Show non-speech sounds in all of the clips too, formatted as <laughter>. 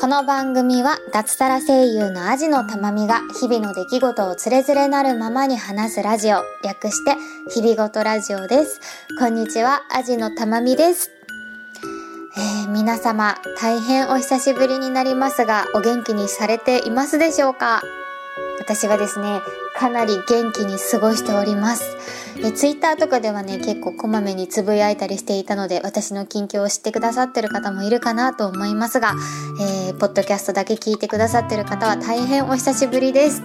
この番組は脱サラ声優のアジのたまみが日々の出来事をつれづれなるままに話すラジオ、略して日々ごとラジオです。こんにちは、アジのたまみです。えー、皆様、大変お久しぶりになりますが、お元気にされていますでしょうか？私はですね、かなり元気に過ごしております。え、ツイッターとかではね、結構こまめにつぶやいたりしていたので、私の近況を知ってくださってる方もいるかなと思いますが、えー、ポッドキャストだけ聞いてくださってる方は大変お久しぶりです。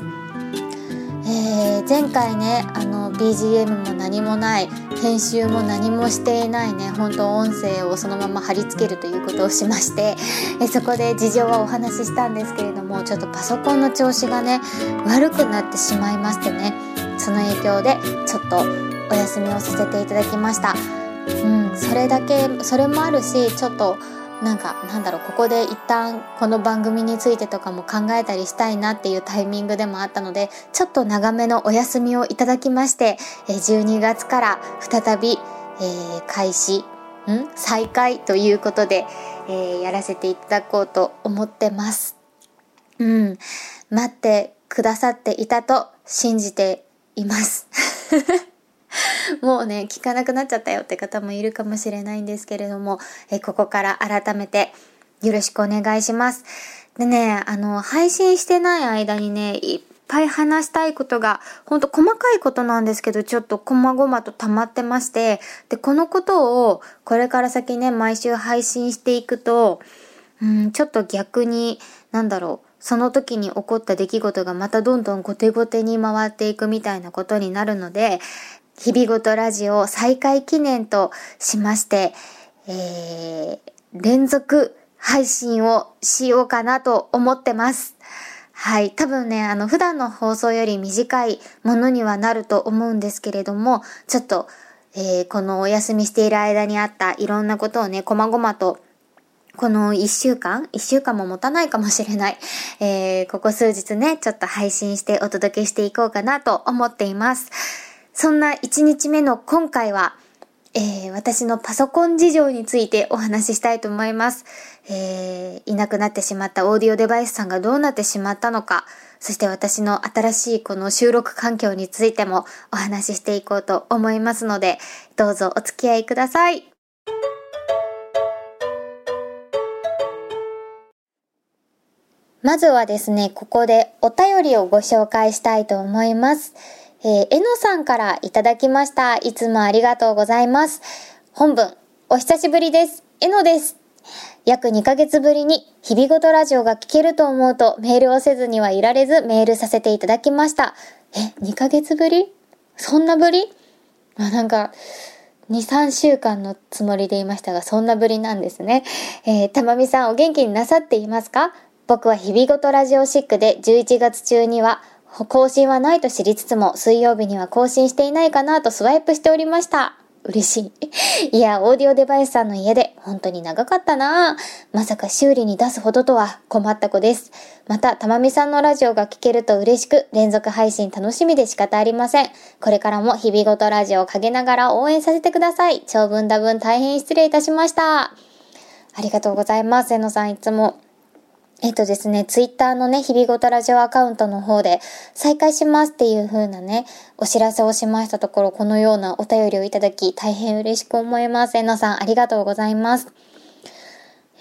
えー、前回ねあの BGM も何もない編集も何もしていないね本当音声をそのまま貼り付けるということをしましてえそこで事情はお話ししたんですけれどもちょっとパソコンの調子がね悪くなってしまいましてねその影響でちょっとお休みをさせていただきましたうんそれだけそれもあるしちょっとなんかなんだろうここで一旦この番組についてとかも考えたりしたいなっていうタイミングでもあったのでちょっと長めのお休みをいただきまして12月から再び、えー、開始ん再開ということで、えー、やらせていただこうと思ってます。うん。待ってくださっていたと信じています。<laughs> もうね、聞かなくなっちゃったよって方もいるかもしれないんですけれども、えここから改めてよろしくお願いします。でね、あの、配信してない間にね、いっぱい話したいことが、ほんと細かいことなんですけど、ちょっと細々と溜まってまして、で、このことをこれから先ね、毎週配信していくと、うん、ちょっと逆に、なんだろう、その時に起こった出来事がまたどんどん後手後手に回っていくみたいなことになるので、日々ごとラジオ再開記念としまして、えー、連続配信をしようかなと思ってます。はい。多分ね、あの、普段の放送より短いものにはなると思うんですけれども、ちょっと、えー、このお休みしている間にあったいろんなことをね、こまごまとこの一週間一週間も持たないかもしれない。<laughs> えー、ここ数日ね、ちょっと配信してお届けしていこうかなと思っています。そんな1日目の今回は、えー、私のパソコン事情についてお話ししたいと思います。えー、いなくなってしまったオーディオデバイスさんがどうなってしまったのか、そして私の新しいこの収録環境についてもお話ししていこうと思いますので、どうぞお付き合いください。まずはですね、ここでお便りをご紹介したいと思います。えー、えのさんからいただきました。いつもありがとうございます。本文、お久しぶりです。えのです。約2ヶ月ぶりに日々ごとラジオが聞けると思うとメールをせずにはいられずメールさせていただきました。え、2ヶ月ぶり？そんなぶり？まあ、なんか、2、3週間のつもりでいましたが、そんなぶりなんですね。えー、たまみさんお元気になさっていますか？僕は日々ごとラジオシックで11月中には更新はないと知りつつも、水曜日には更新していないかなとスワイプしておりました。嬉しい。<laughs> いや、オーディオデバイスさんの家で本当に長かったなまさか修理に出すほどとは困った子です。また、たまみさんのラジオが聞けると嬉しく、連続配信楽しみで仕方ありません。これからも日々ごとラジオを陰ながら応援させてください。長文多文大変失礼いたしました。ありがとうございます。えのさんいつもえっとですね、ツイッターのね、日々ごとラジオアカウントの方で再開しますっていう風なね、お知らせをしましたところ、このようなお便りをいただき、大変嬉しく思います。えのさん、ありがとうございます。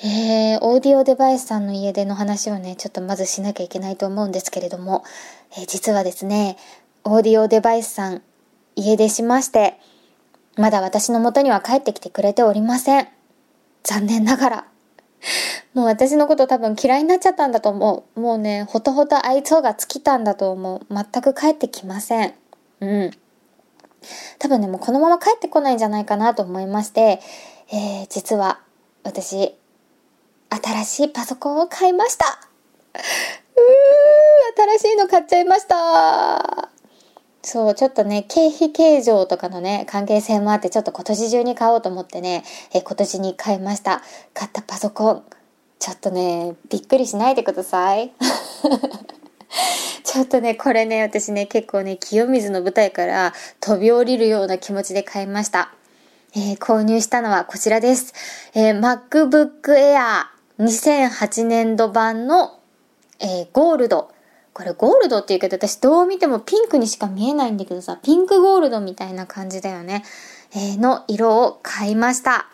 えー、オーディオデバイスさんの家での話をね、ちょっとまずしなきゃいけないと思うんですけれども、えー、実はですね、オーディオデバイスさん、家出しまして、まだ私の元には帰ってきてくれておりません。残念ながら。もう私のこと多分嫌いになっちゃったんだと思う。もうね、ほとほと愛想が尽きたんだと思う。全く帰ってきません。うん。多分ね、もうこのまま帰ってこないんじゃないかなと思いまして、えー、実は私、新しいパソコンを買いました。<laughs> うー、新しいの買っちゃいました。そう、ちょっとね、経費計上とかのね、関係性もあって、ちょっと今年中に買おうと思ってね、え今年に買いました。買ったパソコン。ちょっとね、びっくりしないでください。<laughs> ちょっとね、これね、私ね、結構ね、清水の舞台から飛び降りるような気持ちで買いました。えー、購入したのはこちらです。えー、MacBook Air 2008年度版の、えー、ゴールド。これゴールドって言うけど私どう見てもピンクにしか見えないんだけどさ、ピンクゴールドみたいな感じだよね。えー、の色を買いました。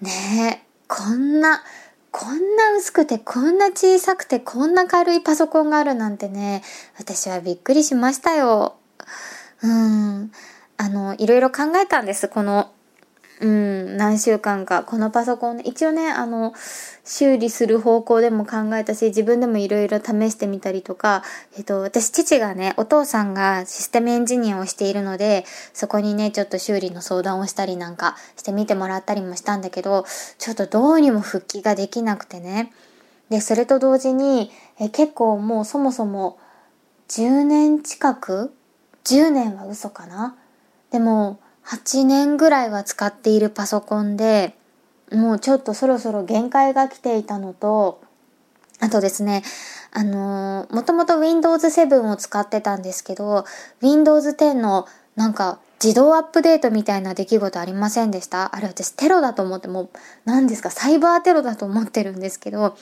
ねえ、こんな、こんな薄くて、こんな小さくて、こんな軽いパソコンがあるなんてね、私はびっくりしましたよ。うん。あの、いろいろ考えたんです。この、うん、何週間か。このパソコン、一応ね、あの、修理する方向でも考えたし、自分でもいろいろ試してみたりとか、えっと、私、父がね、お父さんがシステムエンジニアをしているので、そこにね、ちょっと修理の相談をしたりなんかしてみてもらったりもしたんだけど、ちょっとどうにも復帰ができなくてね。で、それと同時に、え結構もうそもそも10年近く ?10 年は嘘かな？でも、8年ぐらいは使っているパソコンで、もうちょっとそろそろ限界が来ていたのと、あとですね、あのー、もともと Windows 7を使ってたんですけど、Windows 10のなんか自動アップデートみたいな出来事ありませんでした？あれ私テロだと思ってもう、何ですか、サイバーテロだと思ってるんですけど、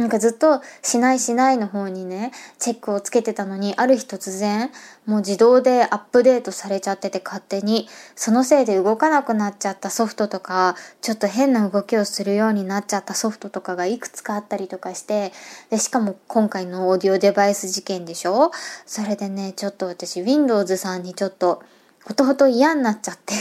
なんかずっとしないしないの方にね、チェックをつけてたのに、ある日突然、もう自動でアップデートされちゃってて勝手に、そのせいで動かなくなっちゃったソフトとか、ちょっと変な動きをするようになっちゃったソフトとかがいくつかあったりとかして、で、しかも今回のオーディオデバイス事件でしょ？それでね、ちょっと私 Windows さんにちょっと、ほとほと嫌になっちゃって。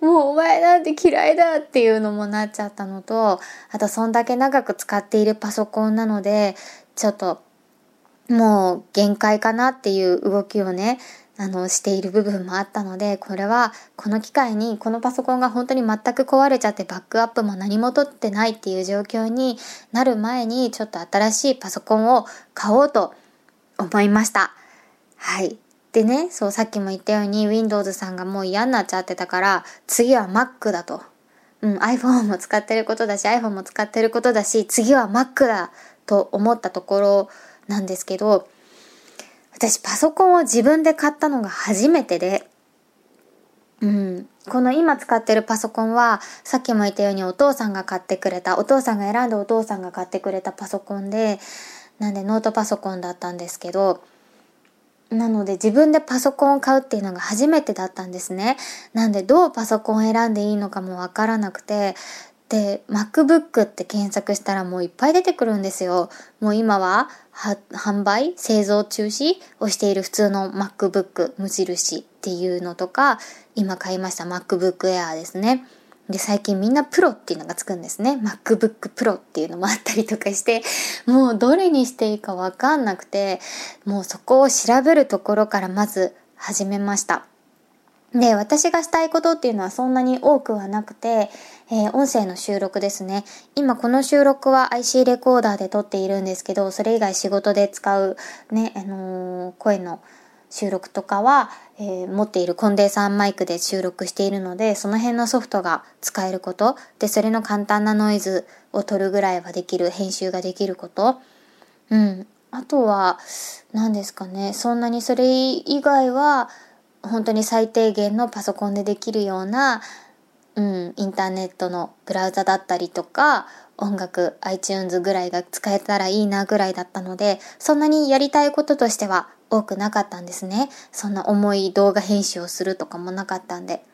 もうお前なんて嫌いだっていうのもなっちゃったのと、あとそんだけ長く使っているパソコンなので、ちょっともう限界かなっていう動きをね、あの、している部分もあったので、これは、この機会に、このパソコンが本当に全く壊れちゃってバックアップも何も取ってないっていう状況になる前に、ちょっと新しいパソコンを買おうと思いました。はい。でね、そう、さっきも言ったように Windows さんがもう嫌になっちゃってたから、次は Mac だと。うん、iPhone も使ってることだし、iPhone も使ってることだし、次は Mac だと思ったところなんですけど、私パソコンを自分で買ったのが初めてで、うん。この今使ってるパソコンは、さっきも言ったようにお父さんが買ってくれた、お父さんが選んでお父さんが買ってくれたパソコンで、なんでノートパソコンだったんですけど、なので自分でパソコンを買うっていうのが初めてだったんですね。なんでどうパソコンを選んでいいのかもわからなくて、で、MacBook って検索したらもういっぱい出てくるんですよ。もう今は販売製造中止をしている普通の MacBook 無印っていうのとか、今買いました MacBook Air ですね。で、最近みんなプロっていうのがつくんですね。MacBook Pro っていうのもあったりとかして、もうどれにしていいかわかんなくて、もうそこを調べるところからまず始めました。で、私がしたいことっていうのはそんなに多くはなくて、えー、音声の収録ですね。今この収録は IC レコーダーで撮っているんですけど、それ以外仕事で使うね、あのー、声の収録とかは、えー、持っているコンデンサーマイクで収録しているので、その辺のソフトが使えること、で、それの簡単なノイズを取るぐらいはできる、編集ができること、うん。あとは、何ですかね、そんなにそれ以外は、本当に最低限のパソコンでできるような、うん、インターネットのブラウザだったりとか、音楽、iTunes ぐらいが使えたらいいなぐらいだったので、そんなにやりたいこととしては多くなかったんですね。そんな重い動画編集をするとかもなかったんで。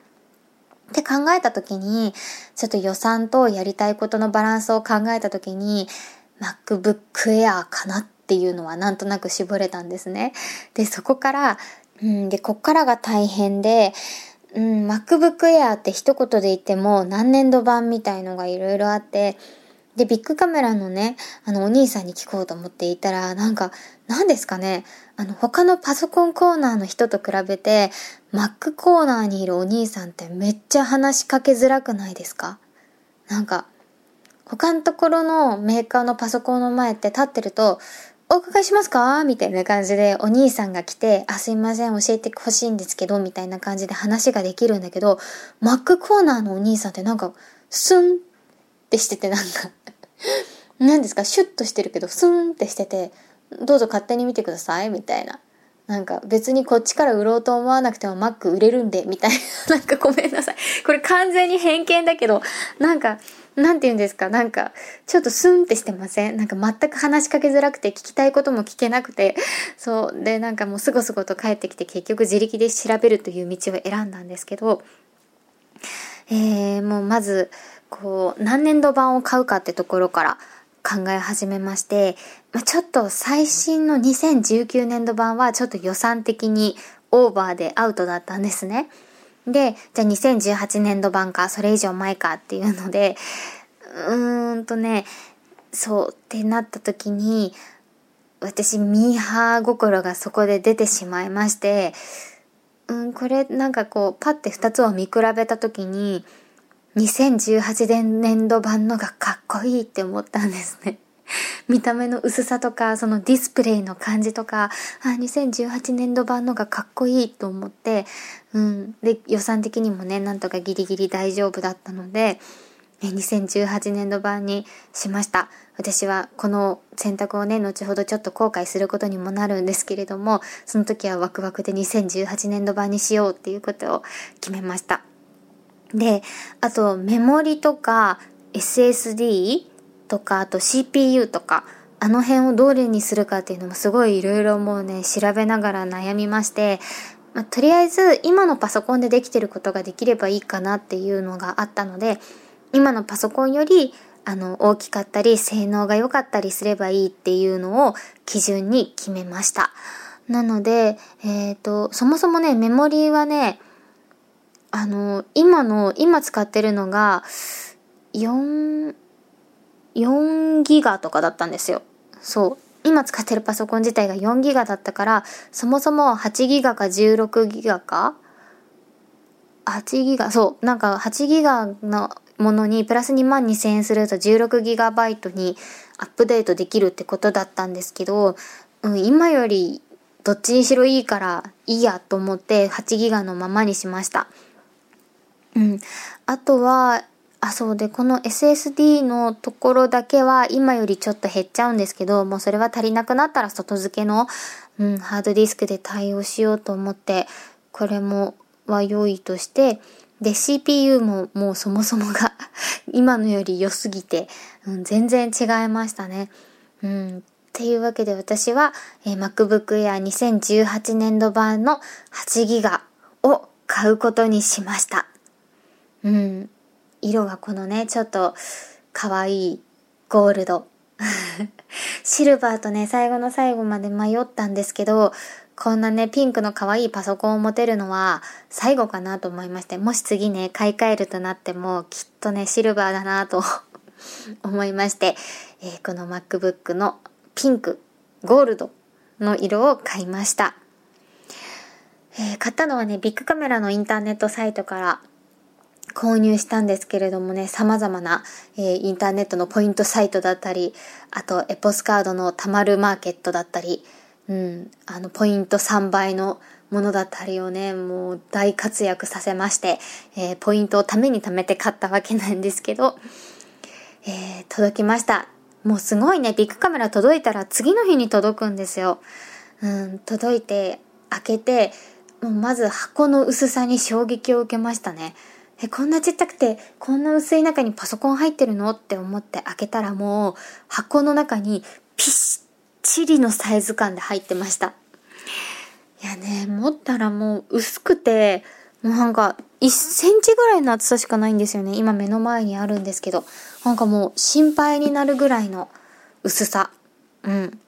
って考えた時に、ちょっと予算とやりたいことのバランスを考えた時に、MacBook Air かなっていうのはなんとなく絞れたんですね。で、そこから、うん、で、こっからが大変で、うん、MacBook Air って一言で言っても何年度版みたいのがいろいろあって、で、ビッグカメラのね、あの、お兄さんに聞こうと思っていたら、なんか、何ですかね、あの、他のパソコンコーナーの人と比べて、Mac コーナーにいるお兄さんってめっちゃ話しかけづらくないですか？なんか、他のところのメーカーのパソコンの前って立ってると、お伺いしますか？みたいな感じでお兄さんが来て、あ、すいません、教えてほしいんですけど、みたいな感じで話ができるんだけど、Mac コーナーのお兄さんってなんか、スンってしててなんか。<laughs> 何ですか？シュッとしてるけど、スンってしてて、どうぞ勝手に見てくださいみたいな。なんか別にこっちから売ろうと思わなくても Mac 売れるんで、みたいな。<laughs> なんかごめんなさい。これ完全に偏見だけど、なんか、なんて言うんですか？なんか、ちょっとスンってしてません？なんか全く話しかけづらくて聞きたいことも聞けなくて、そう。で、なんかもうすごすごと帰ってきて結局自力で調べるという道を選んだんですけど、えー、もうまず、こう、何年度版を買うかってところから考え始めまして、まあ、ちょっと最新の2019年度版はちょっと予算的にオーバーでアウトだったんですね。で、じゃあ2018年度版か、それ以上前かっていうので、うーんとね、そうってなった時に、私、ミーハー心がそこで出てしまいまして、うん、これなんかこう、パッて二つを見比べた時に、2018年度版のがかっこいいって思ったんですね。<laughs> 見た目の薄さとか、そのディスプレイの感じとか、あ、2018年度版のがかっこいいと思って、うん。で、予算的にもね、なんとかギリギリ大丈夫だったので、2018年度版にしました。私はこの選択をね、後ほどちょっと後悔することにもなるんですけれども、その時はワクワクで2018年度版にしようっていうことを決めました。で、あとメモリとか SSD とか、あと CPU とか、あの辺をどれにするかっていうのもすごいいろいろもうね、調べながら悩みまして、まあ、とりあえず今のパソコンでできてることができればいいかなっていうのがあったので、今のパソコンよりあの大きかったり性能が良かったりすればいいっていうのを基準に決めました。なので、えっ、ー、と、そもそもね、メモリーはね、あの、今の、今使ってるのが、4、4ギガとかだったんですよ。そう。今使ってるパソコン自体が4ギガだったから、そもそも8ギガか16ギガか ?8 ギガ、そう。なんか8ギガのものにプラス2万2000円すると16ギガバイトにアップデートできるってことだったんですけど、うん、今よりどっちにしろいいからいいやと思って8ギガのままにしました。うん。あとは、あ、そうで、この SSD のところだけは今よりちょっと減っちゃうんですけど、もうそれは足りなくなったら外付けの、うん、ハードディスクで対応しようと思って、これもは良いとして、で、CPU ももうそもそもが <laughs> 今のより良すぎて、うん、全然違いましたね。うん。っていうわけで私は、えー、MacBook Air 2018年度版の8ギガを買うことにしました。うん。色はこのね、ちょっと可愛いゴールド。<laughs> シルバーとね、最後の最後まで迷ったんですけど、こんなね、ピンクの可愛いパソコンを持てるのは最後かなと思いまして、もし次ね、買い替えるとなっても、きっとね、シルバーだなと <laughs> 思いまして、えー、この MacBook のピンク、ゴールドの色を買いました。えー、買ったのはね、ビッグカメラのインターネットサイトから購入したんですけれどもね、様々な、えー、インターネットのポイントサイトだったり、あとエポスカードのたまるマーケットだったり、うん、あの、ポイント3倍のものだったりをね、もう大活躍させまして、えー、ポイントをために貯めて買ったわけなんですけど、えー、届きました。もうすごいね、ビッグカメラ届いたら次の日に届くんですよ。うん、届いて、開けて、もうまず箱の薄さに衝撃を受けましたね。え、こんなちっちゃくて、こんな薄い中にパソコン入ってるの？って思って開けたらもう、箱の中にピッチリのサイズ感で入ってました。いやね、持ったらもう薄くて、もうなんか1センチぐらいの厚さしかないんですよね。今目の前にあるんですけど。なんかもう心配になるぐらいの薄さ。うん。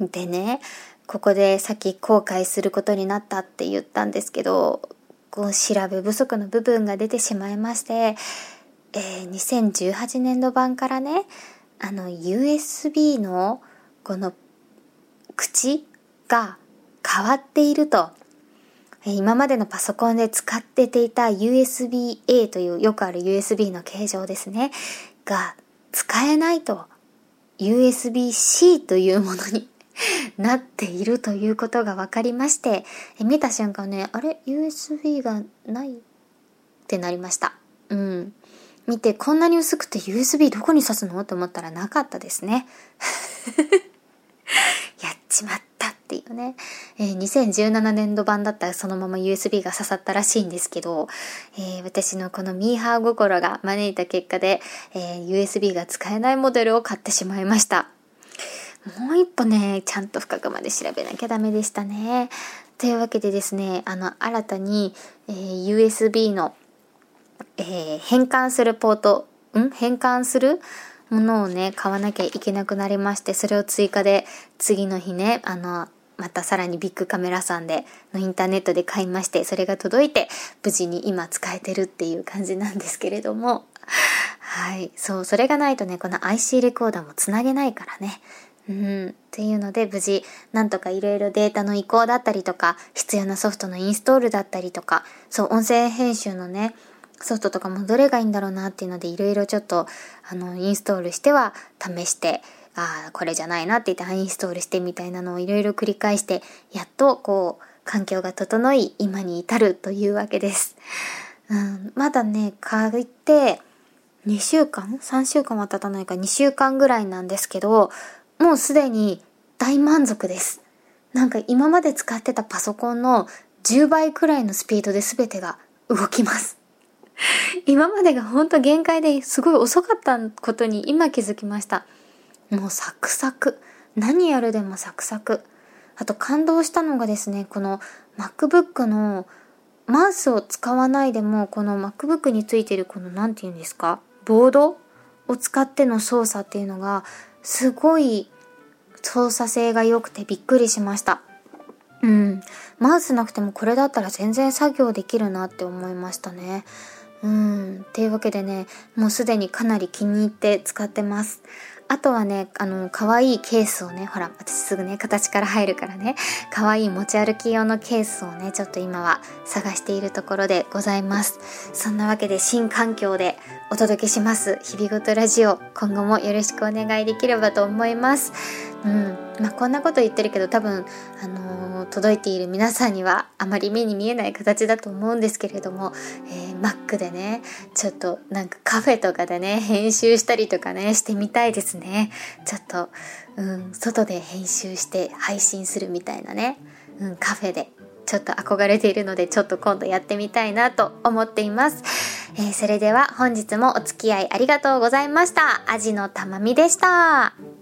でね、ここでさっき後悔することになったって言ったんですけど、こう調べ不足の部分が出てしまいまして、えー、2018年度版からね、あの USB のこの口が変わっていると。今までのパソコンで使ってていた USB-A というよくある USB の形状ですね。が使えないと USB-C というものに <laughs> なっているということが分かりまして、え見た瞬間ね、あれ ?USB がないってなりました。うん。見て、こんなに薄くて USB どこに挿すの？と思ったらなかったですね。<laughs> やっちまったってっていうね、えー、2017年度版だったらそのまま USB が刺さったらしいんですけど、えー、私のこのミーハー心が招いた結果で、えー、USB が使えないモデルを買ってしまいました。もう一歩ね、ちゃんと深くまで調べなきゃダメでしたね。というわけでですね、あの、新たに、えー、USB の、えー、変換するポート、ん？変換するものをね、買わなきゃいけなくなりまして、それを追加で次の日ね、あの、またさらにビッグカメラさんでのインターネットで買いまして、それが届いて無事に今使えてるっていう感じなんですけれども、はい。そう、それがないとね、この IC レコーダーもつなげないからね。うん。っていうので、無事、なんとかいろいろデータの移行だったりとか、必要なソフトのインストールだったりとか、そう、音声編集のね、ソフトとかもどれがいいんだろうなっていうので、いろいろちょっと、あの、インストールしては試して、ああ、これじゃないなって言って、アインストールしてみたいなのをいろいろ繰り返して、やっと、こう、環境が整い、今に至るというわけです。うん、まだね、買って、2週間 ?3 週間は経たないか2週間ぐらいなんですけど、もうすでに大満足です。なんか今まで使ってたパソコンの10倍くらいのスピードで全てが動きます。今までがほんと限界ですごい遅かったことに今気づきました。もうサクサク。何やるでもサクサク。あと感動したのがですね、この MacBook のマウスを使わないでも、この MacBook についてるこの何て言うんですか？ボードを使っての操作っていうのが、すごい操作性が良くてびっくりしました。うん。マウスなくてもこれだったら全然作業できるなって思いましたね。うん。っていうわけでね、もうすでにかなり気に入って使ってます。あとはね、あの、可愛いケースをね、ほら、私すぐね、形から入るからね、可愛い持ち歩き用のケースをね、ちょっと今は探しているところでございます。そんなわけで新環境でお届けします。日々ごとラジオ、今後もよろしくお願いできればと思います。うん。まあ、こんなこと言ってるけど多分、あのー、届いている皆さんにはあまり目に見えない形だと思うんですけれども、えー、Mac でね、ちょっとなんかカフェとかでね、編集したりとかね、してみたいですね。ちょっと、うん、外で編集して配信するみたいなね、うん、カフェで。ちょっと憧れているので、ちょっと今度やってみたいなと思っています。えー、それでは本日もお付き合いありがとうございました。アジのたまみでした。